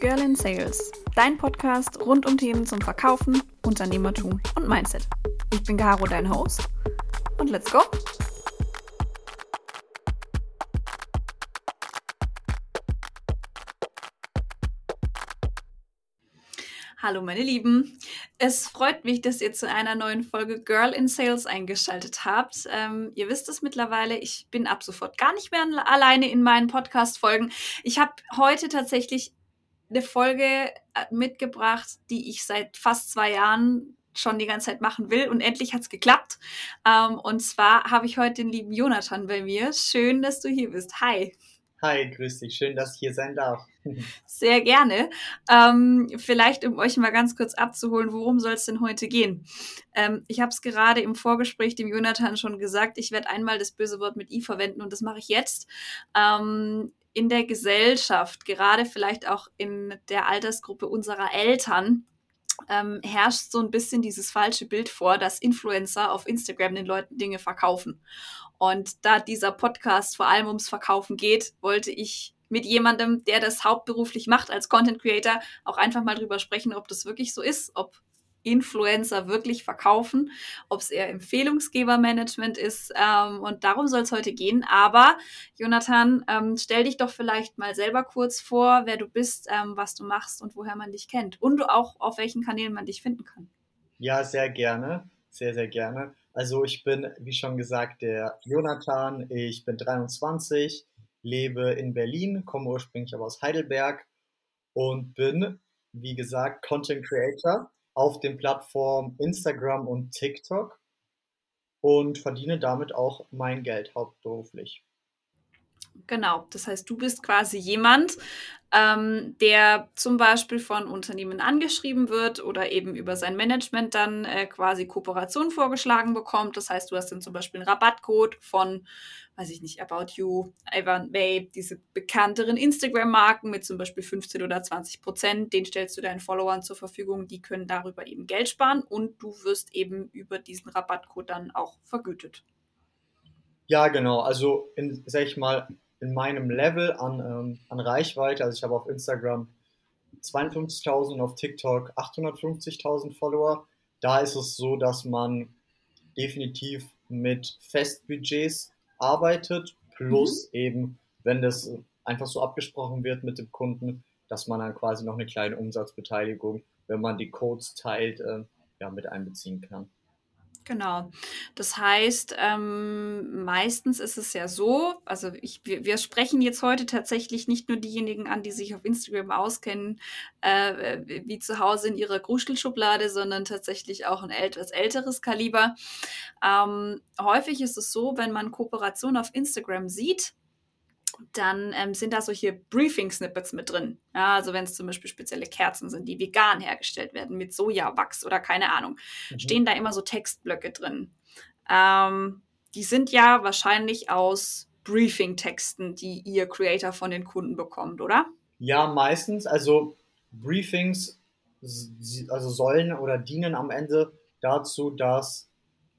Girl in Sales, dein Podcast rund um Themen zum Verkaufen, Unternehmertum und Mindset. Ich bin Caro, dein Host. Und let's go! Hallo meine Lieben, es freut mich, dass ihr zu einer neuen Folge Girl in Sales eingeschaltet habt. Ähm, ihr wisst es mittlerweile, ich bin ab sofort gar nicht mehr alleine in meinen Podcast-Folgen. Ich habe heute tatsächlich eine Folge äh, mitgebracht, die ich seit fast zwei Jahren schon die ganze Zeit machen will und endlich hat es geklappt. Ähm, und zwar habe ich heute den lieben Jonathan bei mir. Schön, dass du hier bist. Hi. Hi, grüß dich. Schön, dass ich hier sein darf. Sehr gerne. Ähm, vielleicht, um euch mal ganz kurz abzuholen, worum soll es denn heute gehen? Ähm, ich habe es gerade im Vorgespräch dem Jonathan schon gesagt, ich werde einmal das böse Wort mit i verwenden und das mache ich jetzt. Ähm, in der Gesellschaft, gerade vielleicht auch in der Altersgruppe unserer Eltern, ähm, herrscht so ein bisschen dieses falsche Bild vor, dass Influencer auf Instagram den Leuten Dinge verkaufen. Und da dieser Podcast vor allem ums Verkaufen geht, wollte ich mit jemandem, der das hauptberuflich macht als Content Creator, auch einfach mal drüber sprechen, ob das wirklich so ist, ob Influencer wirklich verkaufen, ob es eher Empfehlungsgebermanagement ist. Ähm, und darum soll es heute gehen. Aber Jonathan, ähm, stell dich doch vielleicht mal selber kurz vor, wer du bist, ähm, was du machst und woher man dich kennt. Und auch auf welchen Kanälen man dich finden kann. Ja, sehr gerne. Sehr, sehr gerne. Also ich bin, wie schon gesagt, der Jonathan. Ich bin 23, lebe in Berlin, komme ursprünglich aber aus Heidelberg und bin, wie gesagt, Content Creator auf den Plattformen Instagram und TikTok und verdiene damit auch mein Geld hauptberuflich. Genau, das heißt, du bist quasi jemand, ähm, der zum Beispiel von Unternehmen angeschrieben wird oder eben über sein Management dann äh, quasi Kooperation vorgeschlagen bekommt. Das heißt, du hast dann zum Beispiel einen Rabattcode von, weiß ich nicht, About You, Ivan Babe, diese bekannteren Instagram-Marken mit zum Beispiel 15 oder 20 Prozent. Den stellst du deinen Followern zur Verfügung. Die können darüber eben Geld sparen und du wirst eben über diesen Rabattcode dann auch vergütet. Ja, genau. Also, in, sag ich mal, in meinem Level an, ähm, an Reichweite. Also ich habe auf Instagram 52.000 und auf TikTok 850.000 Follower. Da ist es so, dass man definitiv mit Festbudgets arbeitet, plus mhm. eben, wenn das einfach so abgesprochen wird mit dem Kunden, dass man dann quasi noch eine kleine Umsatzbeteiligung, wenn man die Codes teilt, äh, ja, mit einbeziehen kann. Genau. Das heißt, ähm, meistens ist es ja so, also ich, wir, wir sprechen jetzt heute tatsächlich nicht nur diejenigen an, die sich auf Instagram auskennen, äh, wie zu Hause in ihrer Gruschelschublade, sondern tatsächlich auch ein etwas älteres Kaliber. Ähm, häufig ist es so, wenn man Kooperation auf Instagram sieht, dann ähm, sind da solche Briefing-Snippets mit drin. Ja, also wenn es zum Beispiel spezielle Kerzen sind, die vegan hergestellt werden mit Sojawachs oder keine Ahnung, mhm. stehen da immer so Textblöcke drin. Ähm, die sind ja wahrscheinlich aus Briefing-Texten, die ihr Creator von den Kunden bekommt, oder? Ja, meistens. Also Briefings also sollen oder dienen am Ende dazu, dass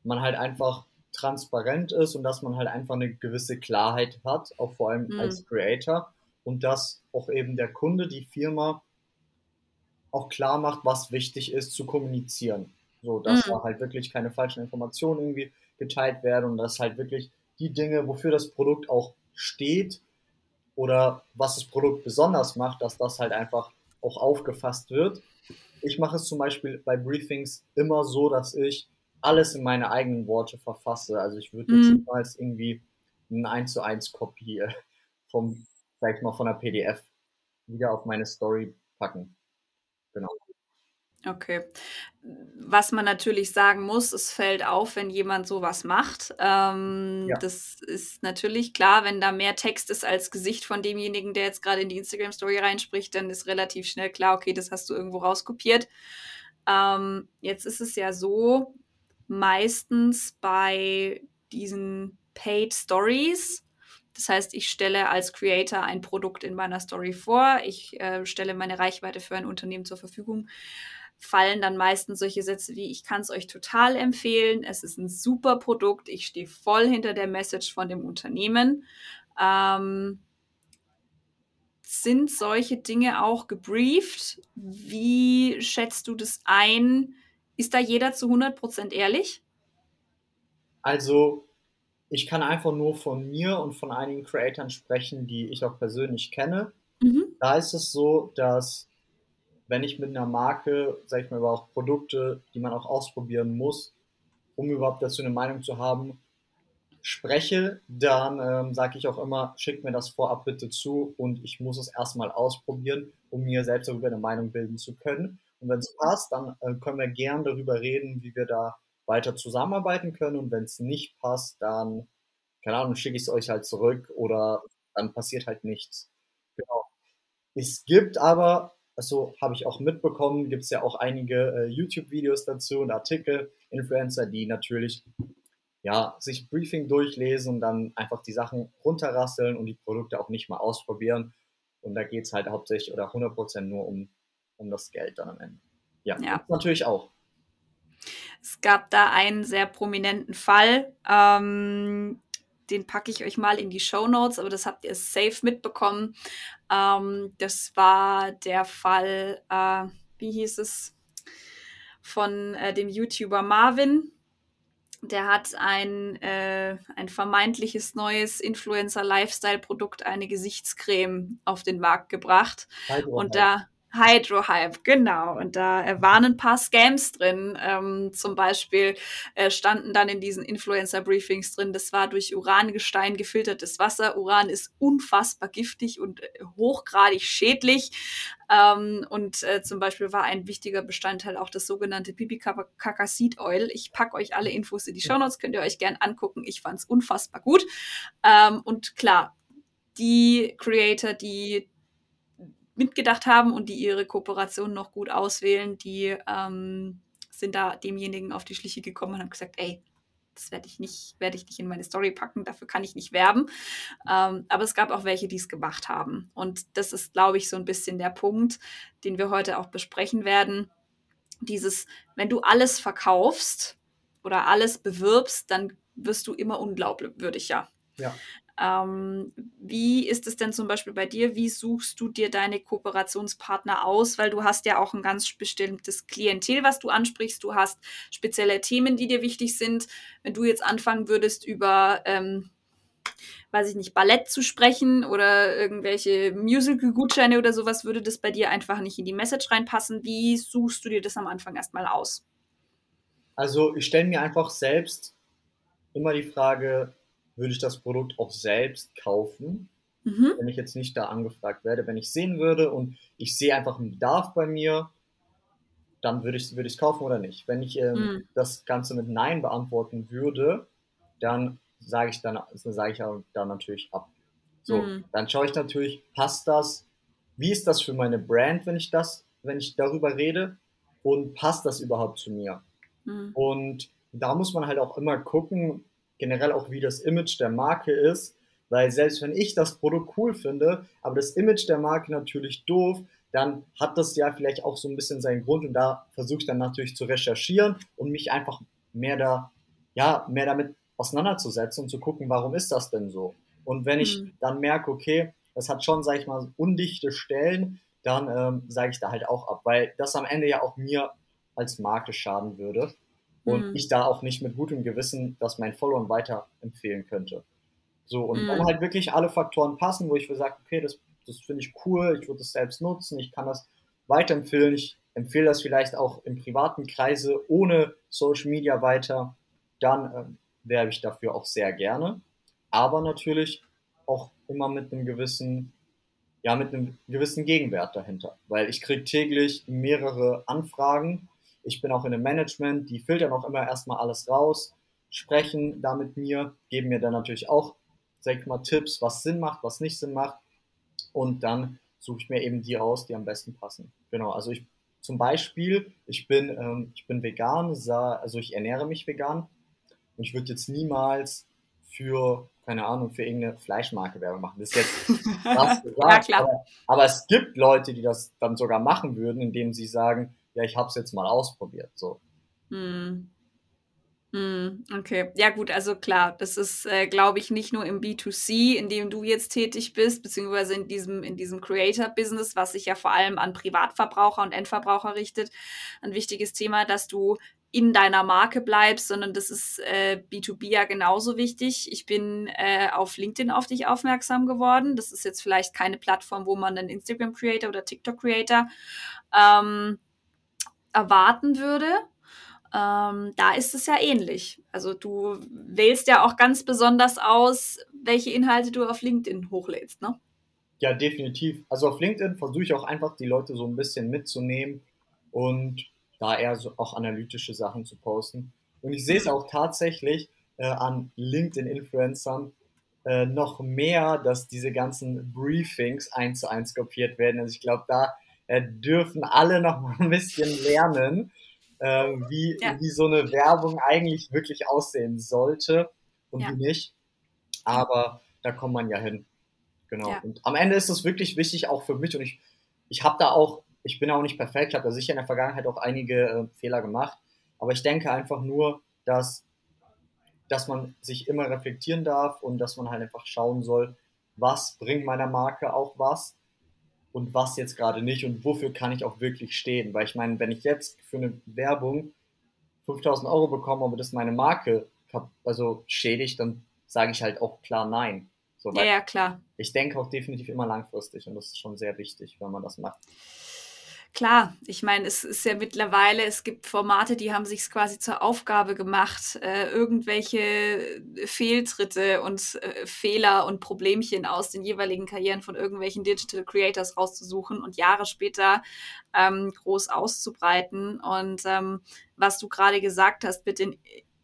man halt einfach transparent ist und dass man halt einfach eine gewisse Klarheit hat, auch vor allem mhm. als Creator und dass auch eben der Kunde, die Firma auch klar macht, was wichtig ist zu kommunizieren. So, dass mhm. da halt wirklich keine falschen Informationen irgendwie geteilt werden und dass halt wirklich die Dinge, wofür das Produkt auch steht oder was das Produkt besonders macht, dass das halt einfach auch aufgefasst wird. Ich mache es zum Beispiel bei Briefings immer so, dass ich alles in meine eigenen Worte verfasse. Also ich würde jetzt mhm. niemals irgendwie eine 1 zu 1 Kopie vom, sag ich mal, von der PDF wieder auf meine Story packen. Genau. Okay. Was man natürlich sagen muss, es fällt auf, wenn jemand sowas macht. Ähm, ja. Das ist natürlich klar, wenn da mehr Text ist als Gesicht von demjenigen, der jetzt gerade in die Instagram-Story reinspricht, dann ist relativ schnell klar, okay, das hast du irgendwo rauskopiert. Ähm, jetzt ist es ja so, meistens bei diesen Paid Stories. Das heißt, ich stelle als Creator ein Produkt in meiner Story vor, ich äh, stelle meine Reichweite für ein Unternehmen zur Verfügung, fallen dann meistens solche Sätze wie, ich kann es euch total empfehlen, es ist ein super Produkt, ich stehe voll hinter der Message von dem Unternehmen. Ähm, sind solche Dinge auch gebrieft? Wie schätzt du das ein? Ist da jeder zu 100% ehrlich? Also, ich kann einfach nur von mir und von einigen Creatoren sprechen, die ich auch persönlich kenne. Mhm. Da ist es so, dass wenn ich mit einer Marke, sag ich mal, aber auch Produkte, die man auch ausprobieren muss, um überhaupt dazu eine Meinung zu haben, spreche, dann ähm, sage ich auch immer, schickt mir das vorab bitte zu und ich muss es erstmal ausprobieren, um mir selbst darüber eine Meinung bilden zu können. Und wenn es passt, dann äh, können wir gern darüber reden, wie wir da weiter zusammenarbeiten können. Und wenn es nicht passt, dann, keine Ahnung, schicke ich es euch halt zurück oder dann passiert halt nichts. Genau. Es gibt aber, also habe ich auch mitbekommen, gibt es ja auch einige äh, YouTube-Videos dazu und Artikel, Influencer, die natürlich ja, sich Briefing durchlesen und dann einfach die Sachen runterrasseln und die Produkte auch nicht mal ausprobieren. Und da geht es halt hauptsächlich oder 100% nur um, um das Geld dann am Ende. Ja, ja. natürlich auch. Es gab da einen sehr prominenten Fall. Ähm, den packe ich euch mal in die Show Notes, aber das habt ihr safe mitbekommen. Ähm, das war der Fall, äh, wie hieß es, von äh, dem YouTuber Marvin. Der hat ein, äh, ein vermeintliches neues Influencer-Lifestyle-Produkt, eine Gesichtscreme, auf den Markt gebracht. Und da, Hydrohype, genau. Und da äh, waren ein paar Scams drin. Ähm, zum Beispiel äh, standen dann in diesen Influencer-Briefings drin, das war durch Urangestein gefiltertes Wasser. Uran ist unfassbar giftig und äh, hochgradig schädlich. Ähm, und äh, zum Beispiel war ein wichtiger Bestandteil auch das sogenannte Pipi-Kaka Seed Oil. Ich packe euch alle Infos in die Show Notes, könnt ihr euch gern angucken. Ich fand es unfassbar gut. Ähm, und klar, die Creator, die mitgedacht haben und die ihre Kooperation noch gut auswählen, die ähm, sind da demjenigen auf die Schliche gekommen und haben gesagt, ey, das werde ich nicht, werde ich nicht in meine Story packen, dafür kann ich nicht werben. Ähm, aber es gab auch welche, die es gemacht haben. Und das ist, glaube ich, so ein bisschen der Punkt, den wir heute auch besprechen werden. Dieses, wenn du alles verkaufst oder alles bewirbst, dann wirst du immer unglaubwürdiger. Ja. Ähm, wie ist es denn zum Beispiel bei dir? Wie suchst du dir deine Kooperationspartner aus? Weil du hast ja auch ein ganz bestimmtes Klientel, was du ansprichst. Du hast spezielle Themen, die dir wichtig sind. Wenn du jetzt anfangen würdest über ähm, weiß ich nicht, Ballett zu sprechen oder irgendwelche Musical-Gutscheine oder sowas, würde das bei dir einfach nicht in die Message reinpassen. Wie suchst du dir das am Anfang erstmal aus? Also ich stelle mir einfach selbst immer die Frage, würde ich das Produkt auch selbst kaufen, mhm. wenn ich jetzt nicht da angefragt werde. Wenn ich sehen würde und ich sehe einfach einen Bedarf bei mir, dann würde ich es würde kaufen oder nicht. Wenn ich ähm, mhm. das Ganze mit Nein beantworten würde, dann sage ich dann, sage ich dann natürlich ab. So, mhm. dann schaue ich natürlich, passt das? Wie ist das für meine Brand, wenn ich das, wenn ich darüber rede? Und passt das überhaupt zu mir? Mhm. Und da muss man halt auch immer gucken, generell auch wie das Image der Marke ist, weil selbst wenn ich das Produkt cool finde, aber das Image der Marke natürlich doof, dann hat das ja vielleicht auch so ein bisschen seinen Grund und da versuche ich dann natürlich zu recherchieren und mich einfach mehr da, ja, mehr damit auseinanderzusetzen und zu gucken, warum ist das denn so? Und wenn ich mhm. dann merke, okay, das hat schon, sag ich mal, undichte Stellen, dann ähm, sage ich da halt auch ab, weil das am Ende ja auch mir als Marke schaden würde und mhm. ich da auch nicht mit gutem Gewissen das meinen Followern weiterempfehlen könnte. So, und mhm. dann halt wirklich alle Faktoren passen, wo ich sage, okay, das, das finde ich cool, ich würde es selbst nutzen, ich kann das weiterempfehlen, ich empfehle das vielleicht auch im privaten Kreise ohne Social Media weiter, dann äh, werbe ich dafür auch sehr gerne. Aber natürlich auch immer mit einem gewissen, ja, mit einem gewissen Gegenwert dahinter. Weil ich kriege täglich mehrere Anfragen ich bin auch in einem Management, die filtern auch immer erstmal alles raus, sprechen da mit mir, geben mir dann natürlich auch, sag ich mal, Tipps, was Sinn macht, was nicht Sinn macht. Und dann suche ich mir eben die aus, die am besten passen. Genau, also ich zum Beispiel, ich bin, ähm, ich bin vegan, also ich ernähre mich vegan und ich würde jetzt niemals für, keine Ahnung, für irgendeine Fleischmarke Werbung machen. Das ist jetzt krass gesagt, ja, aber, aber, es gibt Leute, die das dann sogar machen würden, indem sie sagen, ja, ich habe es jetzt mal ausprobiert. So. Hm. Hm, okay. Ja gut, also klar, das ist, äh, glaube ich, nicht nur im B2C, in dem du jetzt tätig bist, beziehungsweise in diesem in diesem Creator-Business, was sich ja vor allem an Privatverbraucher und Endverbraucher richtet, ein wichtiges Thema, dass du in deiner Marke bleibst, sondern das ist äh, B2B ja genauso wichtig. Ich bin äh, auf LinkedIn auf dich aufmerksam geworden. Das ist jetzt vielleicht keine Plattform, wo man einen Instagram-Creator oder TikTok-Creator ähm, erwarten würde. Ähm, da ist es ja ähnlich. Also du wählst ja auch ganz besonders aus, welche Inhalte du auf LinkedIn hochlädst, ne? Ja, definitiv. Also auf LinkedIn versuche ich auch einfach die Leute so ein bisschen mitzunehmen und da eher so auch analytische Sachen zu posten. Und ich sehe es auch tatsächlich äh, an LinkedIn-Influencern äh, noch mehr, dass diese ganzen Briefings eins zu eins kopiert werden. Also ich glaube, da äh, dürfen alle noch mal ein bisschen lernen äh, wie, ja. wie so eine Werbung eigentlich wirklich aussehen sollte und ja. wie nicht. Aber da kommt man ja hin. Genau. Ja. Und am Ende ist es wirklich wichtig, auch für mich. Und ich, ich habe da auch, ich bin auch nicht perfekt, ich habe da sicher in der Vergangenheit auch einige äh, Fehler gemacht. Aber ich denke einfach nur, dass, dass man sich immer reflektieren darf und dass man halt einfach schauen soll, was bringt meiner Marke auch was und was jetzt gerade nicht und wofür kann ich auch wirklich stehen. Weil ich meine, wenn ich jetzt für eine Werbung 5000 Euro bekomme, aber das meine Marke also schädigt, dann sage ich halt auch klar nein. So, ja, ja, klar. Ich denke auch definitiv immer langfristig und das ist schon sehr wichtig, wenn man das macht. Klar, ich meine, es ist ja mittlerweile, es gibt Formate, die haben sich quasi zur Aufgabe gemacht, äh, irgendwelche Fehltritte und äh, Fehler und Problemchen aus den jeweiligen Karrieren von irgendwelchen Digital Creators rauszusuchen und Jahre später ähm, groß auszubreiten. Und ähm, was du gerade gesagt hast mit den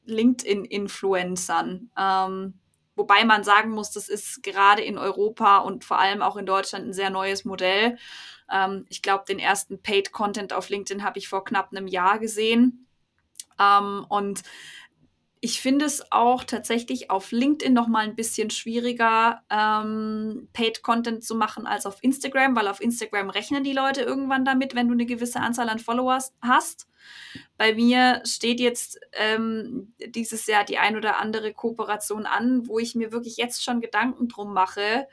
LinkedIn-Influencern, ähm, wobei man sagen muss, das ist gerade in Europa und vor allem auch in Deutschland ein sehr neues Modell. Ähm, ich glaube, den ersten Paid Content auf LinkedIn habe ich vor knapp einem Jahr gesehen. Ähm, und ich finde es auch tatsächlich auf LinkedIn noch mal ein bisschen schwieriger, ähm, Paid Content zu machen als auf Instagram, weil auf Instagram rechnen die Leute irgendwann damit, wenn du eine gewisse Anzahl an Followers hast. Bei mir steht jetzt ähm, dieses Jahr die ein oder andere Kooperation an, wo ich mir wirklich jetzt schon Gedanken drum mache,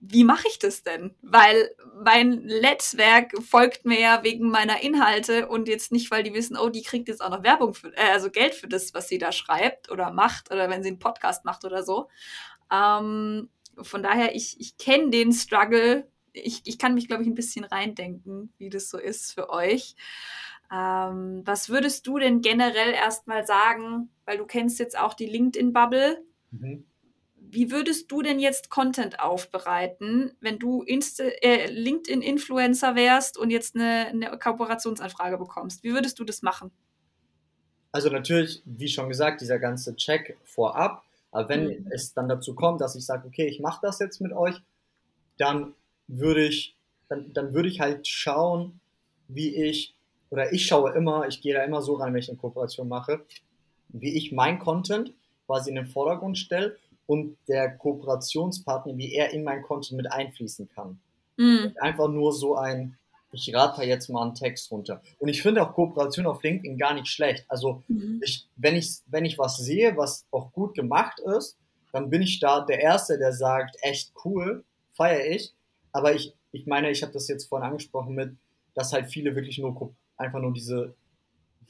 wie mache ich das denn? Weil mein Netzwerk folgt mir ja wegen meiner Inhalte und jetzt nicht, weil die wissen, oh, die kriegt jetzt auch noch Werbung für, äh, also Geld für das, was sie da schreibt oder macht oder wenn sie einen Podcast macht oder so. Ähm, von daher, ich, ich kenne den Struggle. Ich, ich kann mich, glaube ich, ein bisschen reindenken, wie das so ist für euch. Ähm, was würdest du denn generell erstmal sagen, weil du kennst jetzt auch die LinkedIn-Bubble? Mhm wie würdest du denn jetzt Content aufbereiten, wenn du äh, LinkedIn-Influencer wärst und jetzt eine, eine Kooperationsanfrage bekommst? Wie würdest du das machen? Also natürlich, wie schon gesagt, dieser ganze Check vorab. Aber wenn mhm. es dann dazu kommt, dass ich sage, okay, ich mache das jetzt mit euch, dann würde ich, dann, dann würde ich halt schauen, wie ich, oder ich schaue immer, ich gehe da immer so ran, wenn ich eine Kooperation mache, wie ich mein Content quasi in den Vordergrund stelle und der Kooperationspartner, wie er in mein Konto mit einfließen kann. Mhm. Einfach nur so ein, ich rate jetzt mal einen Text runter. Und ich finde auch Kooperation auf LinkedIn gar nicht schlecht. Also mhm. ich, wenn, ich, wenn ich was sehe, was auch gut gemacht ist, dann bin ich da der Erste, der sagt, echt cool, feiere ich. Aber ich, ich meine, ich habe das jetzt vorhin angesprochen mit, dass halt viele wirklich nur einfach nur diese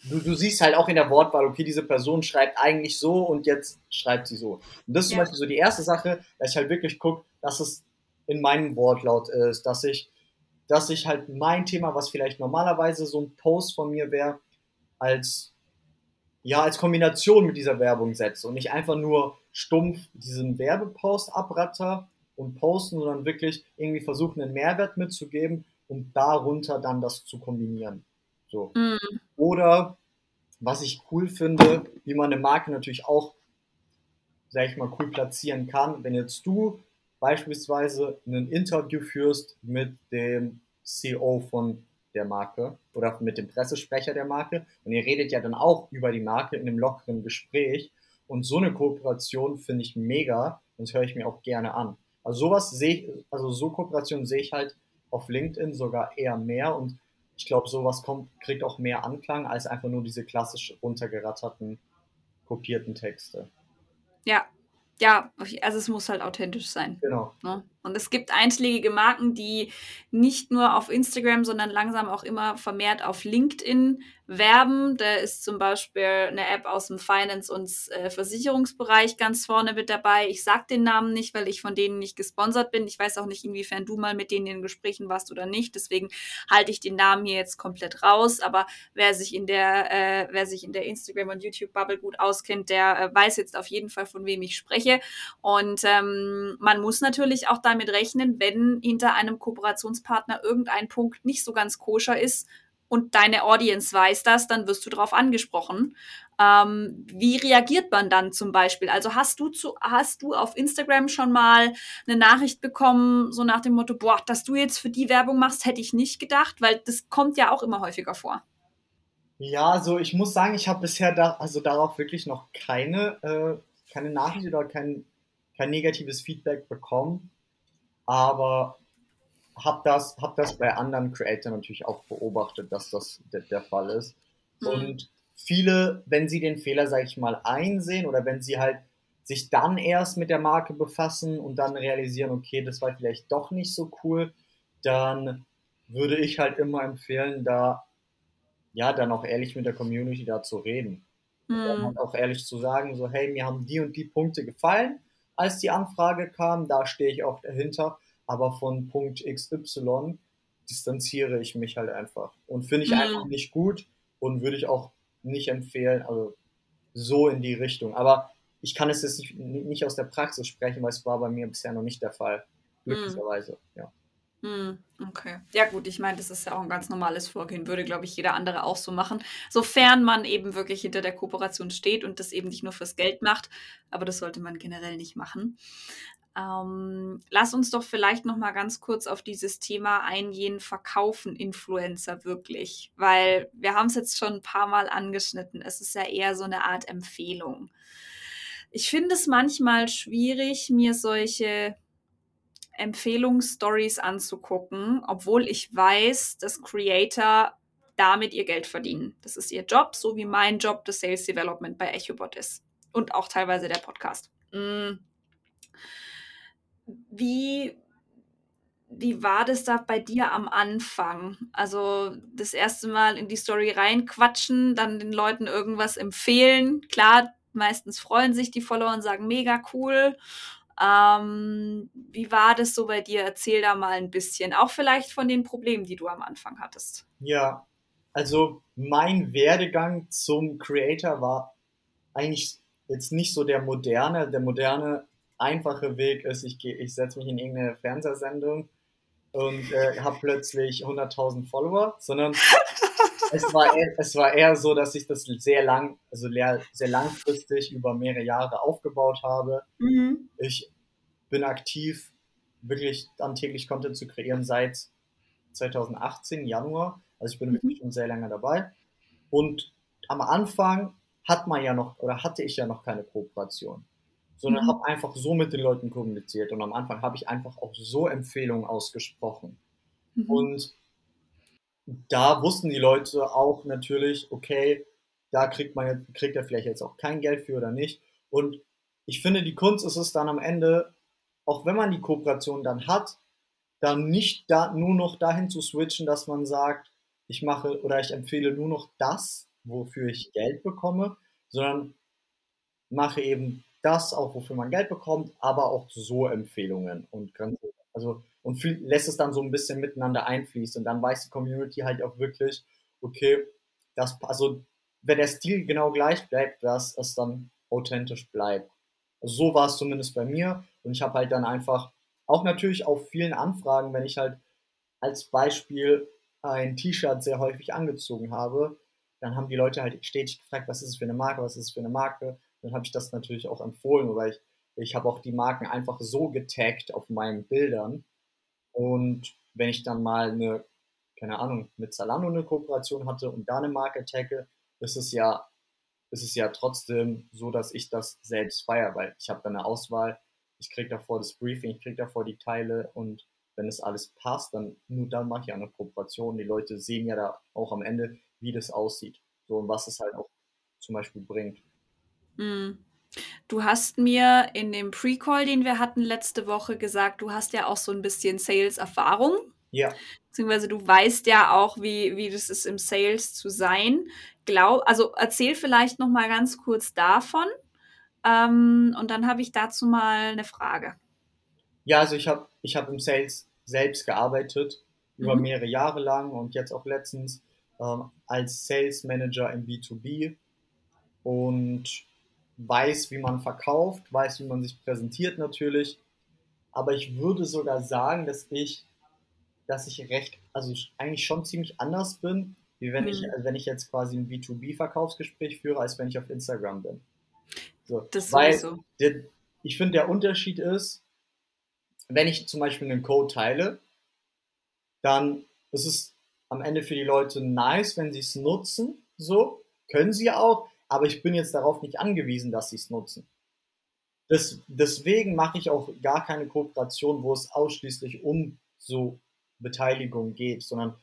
du, du siehst halt auch in der Wortwahl, okay, diese Person schreibt eigentlich so und jetzt schreibt sie so. Und das ist ja. zum Beispiel so die erste Sache, dass ich halt wirklich gucke, dass es in meinem Wortlaut ist, dass ich, dass ich halt mein Thema, was vielleicht normalerweise so ein Post von mir wäre, als ja, als Kombination mit dieser Werbung setze und nicht einfach nur stumpf diesen Werbepost abratter und posten, sondern wirklich irgendwie versuchen, einen Mehrwert mitzugeben, um darunter dann das zu kombinieren. So. Mhm. Oder was ich cool finde, wie man eine Marke natürlich auch, sag ich mal, cool platzieren kann, wenn jetzt du beispielsweise ein Interview führst mit dem CEO von der Marke oder mit dem Pressesprecher der Marke und ihr redet ja dann auch über die Marke in einem lockeren Gespräch und so eine Kooperation finde ich mega und das höre ich mir auch gerne an. Also sowas sehe ich, also so Kooperation sehe ich halt auf LinkedIn sogar eher mehr und ich glaube, sowas kommt, kriegt auch mehr Anklang als einfach nur diese klassisch runtergeratterten kopierten Texte. Ja, ja, also es muss halt authentisch sein. Genau. Ne? Und es gibt einschlägige Marken, die nicht nur auf Instagram, sondern langsam auch immer vermehrt auf LinkedIn werben. Da ist zum Beispiel eine App aus dem Finance- und äh, Versicherungsbereich ganz vorne mit dabei. Ich sage den Namen nicht, weil ich von denen nicht gesponsert bin. Ich weiß auch nicht, inwiefern du mal mit denen in Gesprächen warst oder nicht. Deswegen halte ich den Namen hier jetzt komplett raus. Aber wer sich in der, äh, wer sich in der Instagram- und YouTube-Bubble gut auskennt, der äh, weiß jetzt auf jeden Fall, von wem ich spreche. Und ähm, man muss natürlich auch damit rechnen, wenn hinter einem Kooperationspartner irgendein Punkt nicht so ganz koscher ist, und deine Audience weiß das, dann wirst du darauf angesprochen. Ähm, wie reagiert man dann zum Beispiel? Also hast du zu, hast du auf Instagram schon mal eine Nachricht bekommen, so nach dem Motto, boah, dass du jetzt für die Werbung machst, hätte ich nicht gedacht, weil das kommt ja auch immer häufiger vor. Ja, also ich muss sagen, ich habe bisher da, also darauf wirklich noch keine, äh, keine Nachricht oder kein, kein negatives Feedback bekommen. Aber habe das, hab das bei anderen Creators natürlich auch beobachtet, dass das der, der Fall ist. Mhm. Und viele, wenn sie den Fehler, sage ich mal, einsehen oder wenn sie halt sich dann erst mit der Marke befassen und dann realisieren, okay, das war vielleicht doch nicht so cool, dann würde ich halt immer empfehlen, da ja dann auch ehrlich mit der Community da zu reden. Mhm. Und dann halt auch ehrlich zu sagen, so hey, mir haben die und die Punkte gefallen, als die Anfrage kam, da stehe ich auch dahinter aber von Punkt XY distanziere ich mich halt einfach. Und finde ich mhm. einfach nicht gut und würde ich auch nicht empfehlen, also so in die Richtung. Aber ich kann es jetzt nicht, nicht aus der Praxis sprechen, weil es war bei mir bisher noch nicht der Fall. Mhm. Glücklicherweise, mhm. ja. Okay. Ja, gut, ich meine, das ist ja auch ein ganz normales Vorgehen, würde, glaube ich, jeder andere auch so machen. Sofern man eben wirklich hinter der Kooperation steht und das eben nicht nur fürs Geld macht, aber das sollte man generell nicht machen. Ähm, lass uns doch vielleicht noch mal ganz kurz auf dieses Thema eingehen, verkaufen Influencer wirklich, weil wir haben es jetzt schon ein paar Mal angeschnitten. Es ist ja eher so eine Art Empfehlung. Ich finde es manchmal schwierig, mir solche Empfehlungsstories anzugucken, obwohl ich weiß, dass Creator damit ihr Geld verdienen. Das ist ihr Job, so wie mein Job das Sales Development bei EchoBot ist. Und auch teilweise der Podcast. Mm wie, wie war das da bei dir am Anfang? Also das erste Mal in die Story reinquatschen, dann den Leuten irgendwas empfehlen. Klar, meistens freuen sich die Follower und sagen, mega cool. Ähm, wie war das so bei dir? Erzähl da mal ein bisschen. Auch vielleicht von den Problemen, die du am Anfang hattest. Ja, also mein Werdegang zum Creator war eigentlich jetzt nicht so der moderne. Der moderne einfache Weg ist, ich, ich setze mich in irgendeine Fernsehsendung und äh, habe plötzlich 100.000 Follower, sondern es war, eher, es war eher so, dass ich das sehr lang, also sehr langfristig über mehrere Jahre aufgebaut habe. Mhm. Ich bin aktiv, wirklich dann täglich Content zu kreieren seit 2018, Januar. Also ich bin mhm. wirklich schon sehr lange dabei. Und am Anfang hat man ja noch, oder hatte ich ja noch keine Kooperation sondern mhm. habe einfach so mit den Leuten kommuniziert. Und am Anfang habe ich einfach auch so Empfehlungen ausgesprochen. Mhm. Und da wussten die Leute auch natürlich, okay, da kriegt man kriegt er vielleicht jetzt auch kein Geld für oder nicht. Und ich finde, die Kunst ist es dann am Ende, auch wenn man die Kooperation dann hat, dann nicht da nur noch dahin zu switchen, dass man sagt, ich mache oder ich empfehle nur noch das, wofür ich Geld bekomme, sondern mache eben das auch, wofür man Geld bekommt, aber auch so Empfehlungen und also und lässt es dann so ein bisschen miteinander einfließen und dann weiß die Community halt auch wirklich, okay, das also wenn der Stil genau gleich bleibt, dass es dann authentisch bleibt. Also so war es zumindest bei mir und ich habe halt dann einfach auch natürlich auf vielen Anfragen, wenn ich halt als Beispiel ein T-Shirt sehr häufig angezogen habe, dann haben die Leute halt stetig gefragt, was ist es für eine Marke, was ist es für eine Marke dann habe ich das natürlich auch empfohlen, weil ich, ich habe auch die Marken einfach so getaggt auf meinen Bildern. Und wenn ich dann mal eine, keine Ahnung, mit Zalando eine Kooperation hatte und da eine Marke tagge, ist es ja, ist es ja trotzdem so, dass ich das selbst feiere, weil ich habe dann eine Auswahl, ich kriege davor das Briefing, ich kriege davor die Teile und wenn es alles passt, dann nur dann mache ich eine Kooperation. Die Leute sehen ja da auch am Ende, wie das aussieht. So und was es halt auch zum Beispiel bringt. Hm. Du hast mir in dem Pre-Call, den wir hatten letzte Woche, gesagt, du hast ja auch so ein bisschen Sales-Erfahrung. Ja. Beziehungsweise du weißt ja auch, wie, wie das ist, im Sales zu sein. Glaub, also erzähl vielleicht noch mal ganz kurz davon. Ähm, und dann habe ich dazu mal eine Frage. Ja, also ich habe ich hab im Sales selbst gearbeitet, über Mhm. mehrere Jahre lang und jetzt auch letztens ähm, als Sales Manager im B2B und weiß, wie man verkauft, weiß, wie man sich präsentiert natürlich. Aber ich würde sogar sagen, dass ich, dass ich recht, also eigentlich schon ziemlich anders bin, wie wenn ich, Hm. also wenn ich jetzt quasi ein B2B-Verkaufsgespräch führe, als wenn ich auf Instagram bin. So, Das weil sowieso. der, ich finde, der Unterschied ist, wenn ich zum Beispiel einen Code teile, dann ist es am Ende für die Leute nice, wenn sie es nutzen. So, können sie auch, aber ich bin jetzt darauf nicht angewiesen, dass sie es nutzen. Das, deswegen mache ich auch gar keine Kooperation, wo es ausschließlich um so Beteiligung geht, sondern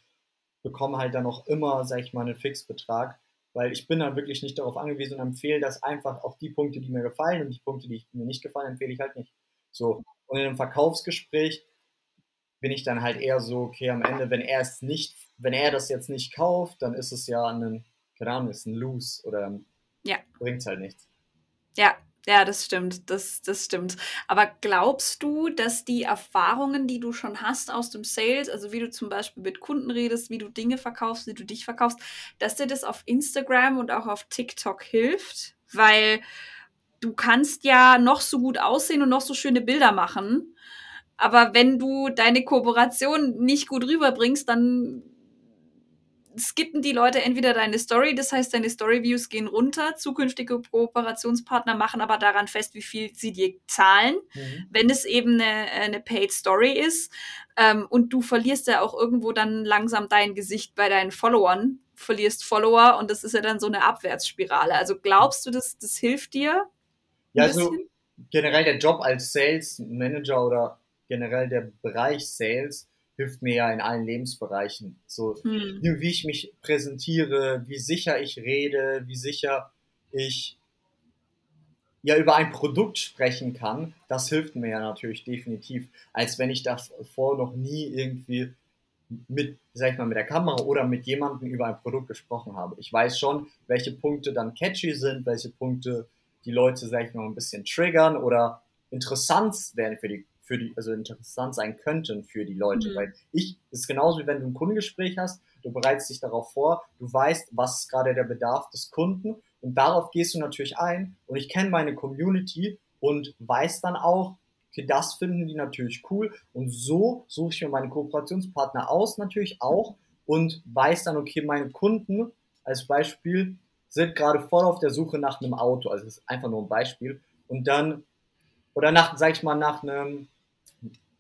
bekomme halt dann auch immer, sag ich mal, einen Fixbetrag, weil ich bin dann wirklich nicht darauf angewiesen und empfehle das einfach auf die Punkte, die mir gefallen und die Punkte, die mir nicht gefallen, empfehle ich halt nicht. So. Und in einem Verkaufsgespräch bin ich dann halt eher so, okay, am Ende, wenn er es nicht, wenn er das jetzt nicht kauft, dann ist es ja ein, keine Ahnung, ist ein Lose oder Ja. bringt halt nichts. Ja, ja, das stimmt. Das, das stimmt. Aber glaubst du, dass die Erfahrungen, die du schon hast aus dem Sales, also wie du zum Beispiel mit Kunden redest, wie du Dinge verkaufst, wie du dich verkaufst, dass dir das auf Instagram und auch auf TikTok hilft? Weil du kannst ja noch so gut aussehen und noch so schöne Bilder machen. Aber wenn du deine Kooperation nicht gut rüberbringst, dann skippen die Leute entweder deine Story, das heißt, deine Story-Views gehen runter, zukünftige Kooperationspartner machen aber daran fest, wie viel sie dir zahlen, Mhm. wenn es eben eine, eine Paid Story ist. Ähm, und du verlierst ja auch irgendwo dann langsam dein Gesicht bei deinen Followern, verlierst Follower und das ist ja dann so eine Abwärtsspirale. Also glaubst du, das, das hilft dir? Ja, also generell der Job als Sales Manager oder generell der Bereich Sales hilft mir ja in allen Lebensbereichen. So, Hm. wie wie ich mich präsentiere, wie sicher ich rede, wie sicher ich ja über ein Produkt sprechen kann, das hilft mir ja natürlich definitiv, als wenn ich davor noch nie irgendwie mit, sag ich mal, mit der Kamera oder mit jemandem über ein Produkt gesprochen habe. Ich weiß schon, welche Punkte dann catchy sind, welche Punkte die Leute, sag ich mal, ein bisschen triggern oder interessant werden für die, für die, also interessant sein könnten für die Leute. Mhm. Weil ich, es ist genauso wie wenn du ein Kundengespräch hast, du bereitest dich darauf vor, du weißt, was ist gerade der Bedarf des Kunden und darauf gehst du natürlich ein und ich kenne meine Community und weiß dann auch, okay, das finden die natürlich cool und so suche ich mir meine Kooperationspartner aus natürlich auch und weiß dann, okay, meine Kunden als Beispiel sind gerade voll auf der Suche nach einem Auto, also das ist einfach nur ein Beispiel und dann oder nach, sag ich mal, nach einem,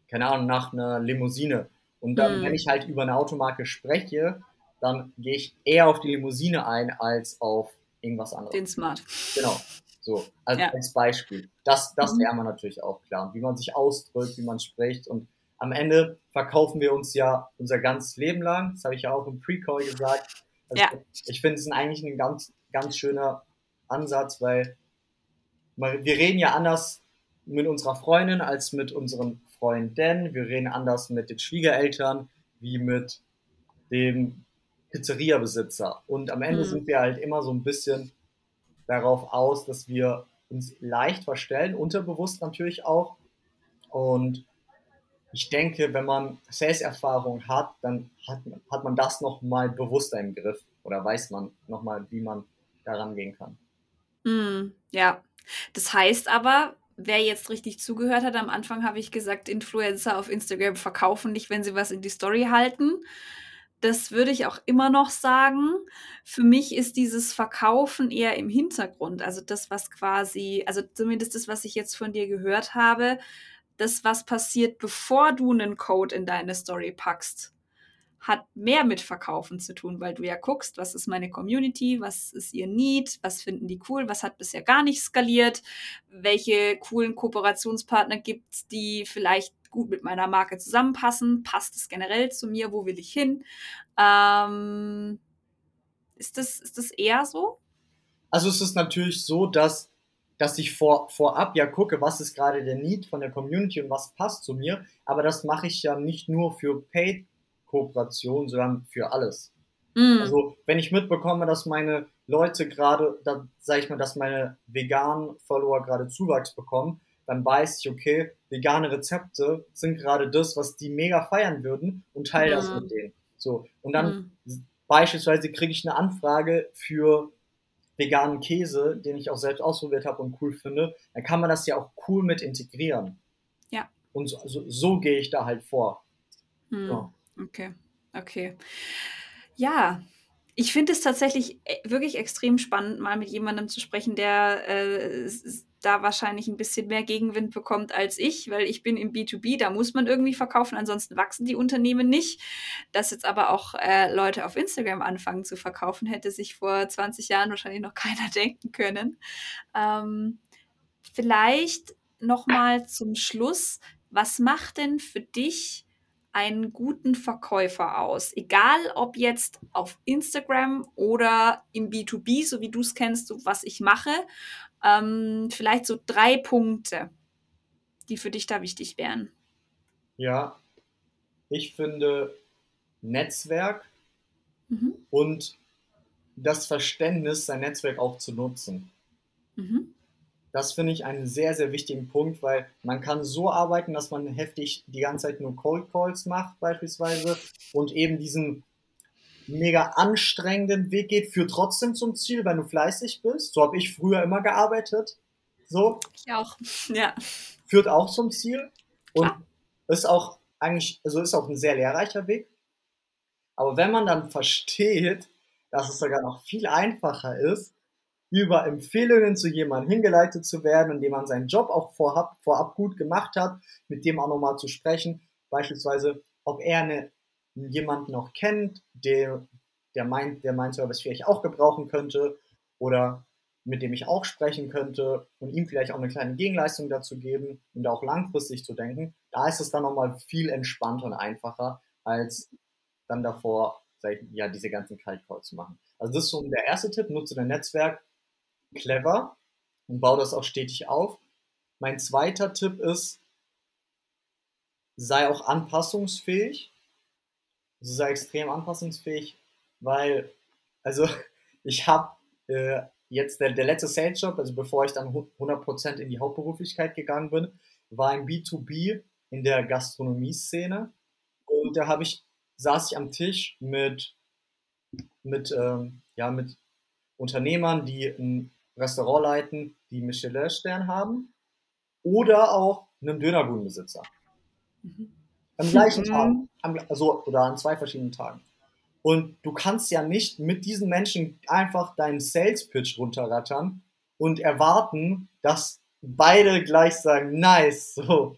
keine Ahnung, nach einer Limousine und dann, Hm. wenn ich halt über eine Automarke spreche, dann gehe ich eher auf die Limousine ein als auf irgendwas anderes. Den Smart. Genau. So, also Ja. als Beispiel. Das, das Mhm. wäre man natürlich auch klar. Wie man sich ausdrückt, wie man spricht. Und am Ende verkaufen wir uns ja unser ganzes Leben lang. Das habe ich ja auch im Pre-Call gesagt. Also Ja. Ich finde es ist eigentlich ein ganz, ganz schöner Ansatz, weil wir reden ja anders mit unserer Freundin als mit unseren Freunden. Wir reden anders mit den Schwiegereltern wie mit dem Pizzeria-Besitzer. Und am Ende Hm. sind wir halt immer so ein bisschen darauf aus, dass wir uns leicht verstellen, unterbewusst natürlich auch. Und ich denke, wenn man Sales-Erfahrung hat, dann hat, hat man das nochmal bewusster im Griff oder weiß man nochmal, wie man daran gehen kann. Mm, ja, das heißt aber, wer jetzt richtig zugehört hat, am Anfang habe ich gesagt, Influencer auf Instagram verkaufen nicht, wenn sie was in die Story halten. Das würde ich auch immer noch sagen. Für mich ist dieses Verkaufen eher im Hintergrund. Also das, was quasi, also zumindest das, was ich jetzt von dir gehört habe, das, was passiert, bevor du einen Code in deine Story packst, hat mehr mit Verkaufen zu tun, weil du ja guckst, was ist meine Community, was ist ihr Need, was finden die cool, was hat bisher gar nicht skaliert, welche coolen Kooperationspartner gibt es, die vielleicht gut mit meiner Marke zusammenpassen, passt es generell zu mir, wo will ich hin? Ähm, ist, das, ist das eher so? Also es ist natürlich so, dass dass ich vor, vorab ja gucke, was ist gerade der Need von der Community und was passt zu mir. Aber das mache ich ja nicht nur für Paid-Kooperation, sondern für alles. Mm. Also, wenn ich mitbekomme, dass meine Leute gerade, da sage ich mal, dass meine veganen Follower gerade Zuwachs bekommen, dann weiß ich, okay, vegane Rezepte sind gerade das, was die mega feiern würden und teile ja. das mit denen. So. Und dann mhm. beispielsweise kriege ich eine Anfrage für veganen Käse, den ich auch selbst ausprobiert habe und cool finde, dann kann man das ja auch cool mit integrieren. Ja. Und so, so, so gehe ich da halt vor. Mhm. So. Okay, okay. Ja, ich finde es tatsächlich äh, wirklich extrem spannend, mal mit jemandem zu sprechen, der äh, da wahrscheinlich ein bisschen mehr Gegenwind bekommt als ich, weil ich bin im B2B, da muss man irgendwie verkaufen, ansonsten wachsen die Unternehmen nicht. Dass jetzt aber auch äh, Leute auf Instagram anfangen zu verkaufen, hätte sich vor 20 Jahren wahrscheinlich noch keiner denken können. Ähm, vielleicht noch mal zum Schluss, was macht denn für dich einen guten Verkäufer aus? Egal ob jetzt auf Instagram oder im B2B, so wie du es kennst, so was ich mache. Ähm, vielleicht so drei Punkte, die für dich da wichtig wären. Ja, ich finde Netzwerk mhm. und das Verständnis, sein Netzwerk auch zu nutzen. Mhm. Das finde ich einen sehr, sehr wichtigen Punkt, weil man kann so arbeiten, dass man heftig die ganze Zeit nur Cold Calls macht beispielsweise und eben diesen mega anstrengenden Weg geht, führt trotzdem zum Ziel, wenn du fleißig bist. So habe ich früher immer gearbeitet. So. Ich auch, ja. Führt auch zum Ziel und Klar. ist auch eigentlich, also ist auch ein sehr lehrreicher Weg. Aber wenn man dann versteht, dass es sogar noch viel einfacher ist, über Empfehlungen zu jemandem hingeleitet zu werden, indem man seinen Job auch vorab, vorab gut gemacht hat, mit dem auch nochmal zu sprechen. Beispielsweise, ob er eine, jemanden noch kennt, der, der, meint, der mein Service vielleicht auch gebrauchen könnte oder mit dem ich auch sprechen könnte und ihm vielleicht auch eine kleine Gegenleistung dazu geben und auch langfristig zu denken. Da ist es dann nochmal viel entspannter und einfacher, als dann davor ja, diese ganzen Kalt Calls zu machen. Also das ist so der erste Tipp, nutze dein Netzwerk, clever und baue das auch stetig auf. Mein zweiter Tipp ist, sei auch anpassungsfähig. Also sei extrem anpassungsfähig, weil, also ich habe äh, jetzt der, der letzte Sales-Job, also bevor ich dann 100% in die Hauptberuflichkeit gegangen bin, war ein B2B in der Gastronomie-Szene. Und da habe ich, saß ich am Tisch mit, mit, ähm, ja, mit Unternehmern, die ein Restaurant leiten, die Michelin-Stern haben oder auch einem Dönerbudenbesitzer. Mhm. Am gleichen mhm. Tag, also, oder an zwei verschiedenen Tagen. Und du kannst ja nicht mit diesen Menschen einfach deinen Sales-Pitch runterrattern und erwarten, dass beide gleich sagen, nice, so.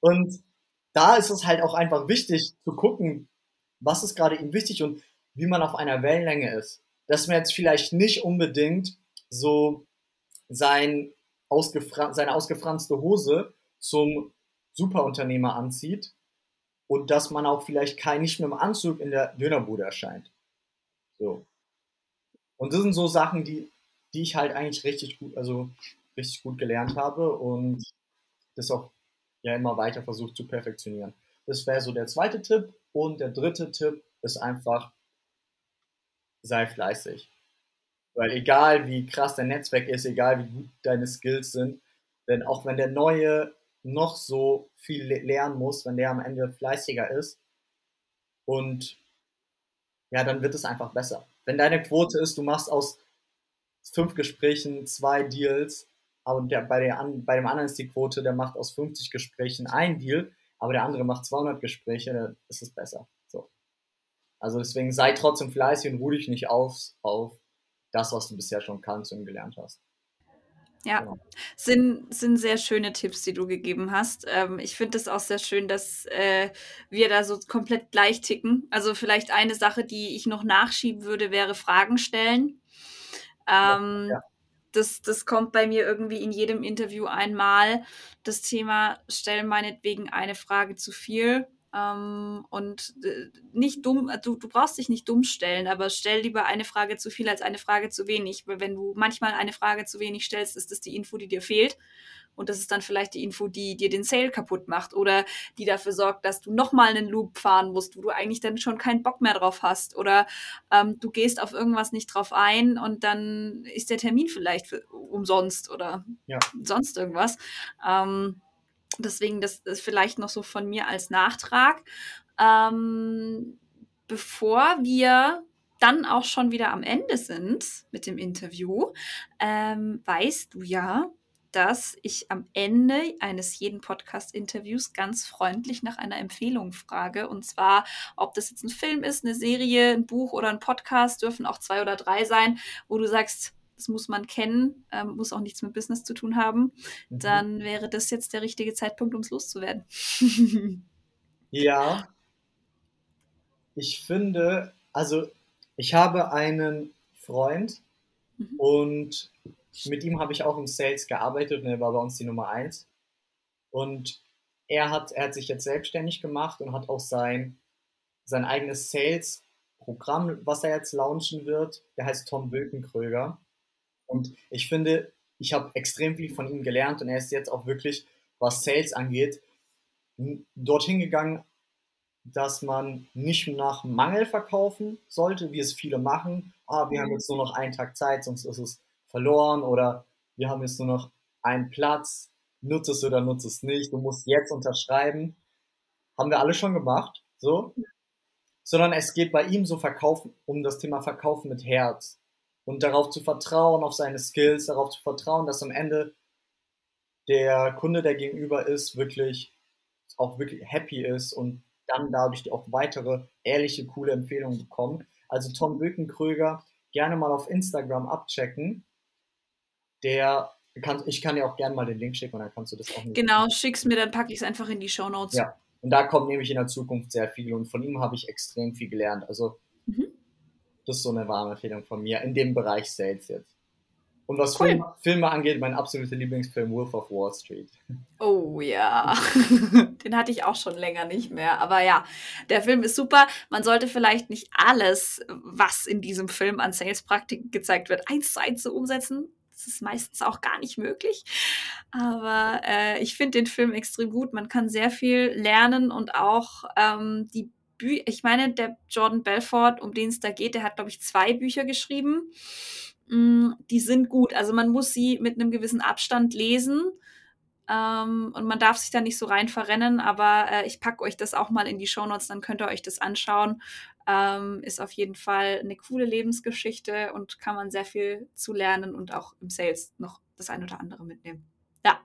Und da ist es halt auch einfach wichtig zu gucken, was ist gerade ihm wichtig und wie man auf einer Wellenlänge ist. Dass man jetzt vielleicht nicht unbedingt so sein ausgefra seine ausgefranste Hose zum Superunternehmer anzieht und dass man auch vielleicht kein, nicht mehr im Anzug in der Dönerbude erscheint. So. Und das sind so Sachen, die, die ich halt eigentlich richtig gut, also richtig gut gelernt habe und das auch ja immer weiter versucht zu perfektionieren. Das wäre so der zweite Tipp. Und der dritte Tipp ist einfach, sei fleißig. Weil egal wie krass dein Netzwerk ist, egal wie gut deine Skills sind, denn auch wenn der Neue noch so viel lernen muss, wenn der am Ende fleißiger ist und ja, dann wird es einfach besser. Wenn deine Quote ist, du machst aus fünf Gesprächen zwei Deals, aber der, bei, der, bei dem anderen ist die Quote, der macht aus 50 Gesprächen ein Deal, aber der andere macht 200 Gespräche, dann ist es besser. So. Also deswegen sei trotzdem fleißig und ruh dich nicht auf, auf das, was du bisher schon kannst und gelernt hast. Ja, genau. sind, sind sehr schöne Tipps, die du gegeben hast. Ähm, ich finde es auch sehr schön, dass äh, wir da so komplett gleich ticken. Also vielleicht eine Sache, die ich noch nachschieben würde, wäre Fragen stellen. Ähm, ja. das, das kommt bei mir irgendwie in jedem Interview einmal. Das Thema, stellen meinetwegen eine Frage zu viel ähm, und äh, nicht dumm, äh, du, du brauchst dich nicht dumm stellen, aber stell lieber eine Frage zu viel als eine Frage zu wenig. Weil wenn du manchmal eine Frage zu wenig stellst, ist das die Info, die dir fehlt. Und das ist dann vielleicht die Info, die dir den Sale kaputt macht oder die dafür sorgt, dass du nochmal einen Loop fahren musst, wo du eigentlich dann schon keinen Bock mehr drauf hast. Oder ähm, du gehst auf irgendwas nicht drauf ein und dann ist der Termin vielleicht für, umsonst oder ja. sonst irgendwas. Ähm, deswegen das ist vielleicht noch so von mir als Nachtrag. Ähm, bevor wir dann auch schon wieder am Ende sind mit dem Interview, ähm, weißt du ja, dass ich am Ende eines jeden Podcast-Interviews ganz freundlich nach einer Empfehlung frage. Und zwar, ob das jetzt ein Film ist, eine Serie, ein Buch oder ein Podcast, dürfen auch zwei oder drei sein, wo du sagst, das muss man kennen, ähm, muss auch nichts mit Business zu tun haben, mhm. dann wäre das jetzt der richtige Zeitpunkt, um es loszuwerden. ja, ich finde, also ich habe einen Freund mhm. und mit ihm habe ich auch im Sales gearbeitet und er war bei uns die Nummer eins. Und er hat, er hat sich jetzt selbstständig gemacht und hat auch sein, sein eigenes Sales-Programm, was er jetzt launchen wird. Der heißt Tom Bökenkröger. Und ich finde, ich habe extrem viel von ihm gelernt und er ist jetzt auch wirklich, was Sales angeht, dorthin gegangen, dass man nicht nach Mangel verkaufen sollte, wie es viele machen. Ah, wir haben jetzt nur noch einen Tag Zeit, sonst ist es verloren oder wir haben jetzt nur noch einen Platz, nutze es oder nutze es nicht, du musst jetzt unterschreiben. Haben wir alle schon gemacht, so. Sondern es geht bei ihm so Verkaufen, um das Thema Verkaufen mit Herz und darauf zu vertrauen, auf seine Skills, darauf zu vertrauen, dass am Ende der Kunde, der gegenüber ist, wirklich auch wirklich happy ist und dann dadurch auch weitere ehrliche, coole Empfehlungen bekommen. Also Tom Bökenkröger gerne mal auf Instagram abchecken der kann, ich kann dir auch gerne mal den Link schicken und dann kannst du das auch. Genau, machen. schick's mir, dann packe ich es einfach in die Show Notes. Ja, und da kommt nämlich in der Zukunft sehr viel und von ihm habe ich extrem viel gelernt. Also, mhm. Das ist so eine warme Empfehlung von mir in dem Bereich Sales jetzt. Und was cool. Filme, Filme angeht, mein absoluter Lieblingsfilm Wolf of Wall Street. Oh ja, den hatte ich auch schon länger nicht mehr. Aber ja, der Film ist super. Man sollte vielleicht nicht alles, was in diesem Film an Sales-Praktiken gezeigt wird, eins zu eins so umsetzen. Das ist meistens auch gar nicht möglich. Aber äh, ich finde den Film extrem gut. Man kann sehr viel lernen und auch ähm, die Bücher, ich meine, der Jordan Belfort, um den es da geht, der hat, glaube ich, zwei Bücher geschrieben. Mm, die sind gut. Also man muss sie mit einem gewissen Abstand lesen. Ähm, und man darf sich da nicht so rein verrennen, aber äh, ich packe euch das auch mal in die Shownotes, dann könnt ihr euch das anschauen. Ähm, ist auf jeden Fall eine coole Lebensgeschichte und kann man sehr viel zu lernen und auch im Sales noch das ein oder andere mitnehmen. Ja,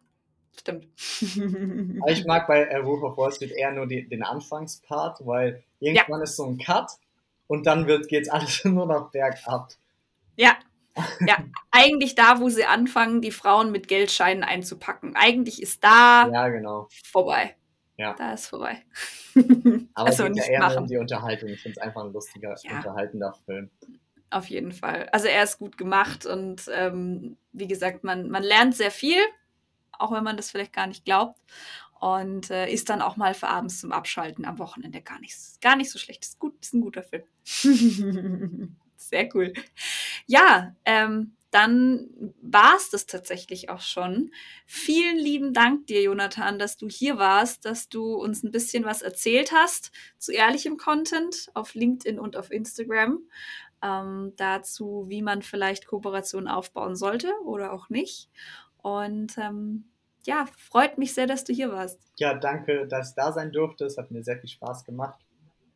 stimmt. ich mag bei äh, Wolf of Wall Street eher nur die, den Anfangspart, weil irgendwann ja. ist so ein Cut und dann geht es alles nur noch bergab. Ja, ja, eigentlich da, wo sie anfangen, die Frauen mit Geldscheinen einzupacken. Eigentlich ist da ja, genau. vorbei. Ja. Da ist vorbei. Aber also es geht ja eher machen. um die Unterhaltung. Ich finde es einfach ein lustiger, ja. unterhaltender Film. Auf jeden Fall. Also er ist gut gemacht und ähm, wie gesagt, man, man lernt sehr viel, auch wenn man das vielleicht gar nicht glaubt. Und äh, ist dann auch mal für abends zum Abschalten am Wochenende gar nicht, gar nicht so schlecht. Ist, gut, ist ein guter Film. Sehr cool. Ja, ähm, dann war es das tatsächlich auch schon. Vielen lieben Dank dir, Jonathan, dass du hier warst, dass du uns ein bisschen was erzählt hast zu ehrlichem Content auf LinkedIn und auf Instagram. Ähm, dazu, wie man vielleicht Kooperationen aufbauen sollte oder auch nicht. Und ähm, ja, freut mich sehr, dass du hier warst. Ja, danke, dass ich da sein durfte. Es hat mir sehr viel Spaß gemacht.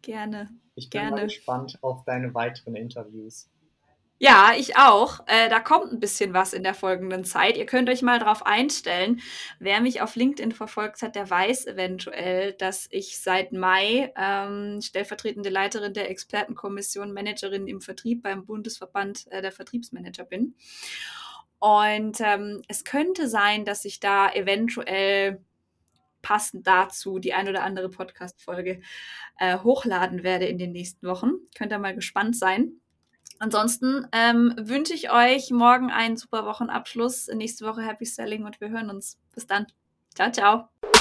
Gerne. Ich bin gerne. gespannt auf deine weiteren Interviews. Ja, ich auch. Äh, da kommt ein bisschen was in der folgenden Zeit. Ihr könnt euch mal drauf einstellen. Wer mich auf LinkedIn verfolgt hat, der weiß eventuell, dass ich seit Mai ähm, stellvertretende Leiterin der Expertenkommission Managerin im Vertrieb beim Bundesverband äh, der Vertriebsmanager bin. Und ähm, es könnte sein, dass ich da eventuell passend dazu die ein oder andere Podcast-Folge äh, hochladen werde in den nächsten Wochen. Könnt ihr mal gespannt sein. Ansonsten ähm, wünsche ich euch morgen einen super Wochenabschluss. Nächste Woche Happy Selling und wir hören uns. Bis dann. Ciao, ciao.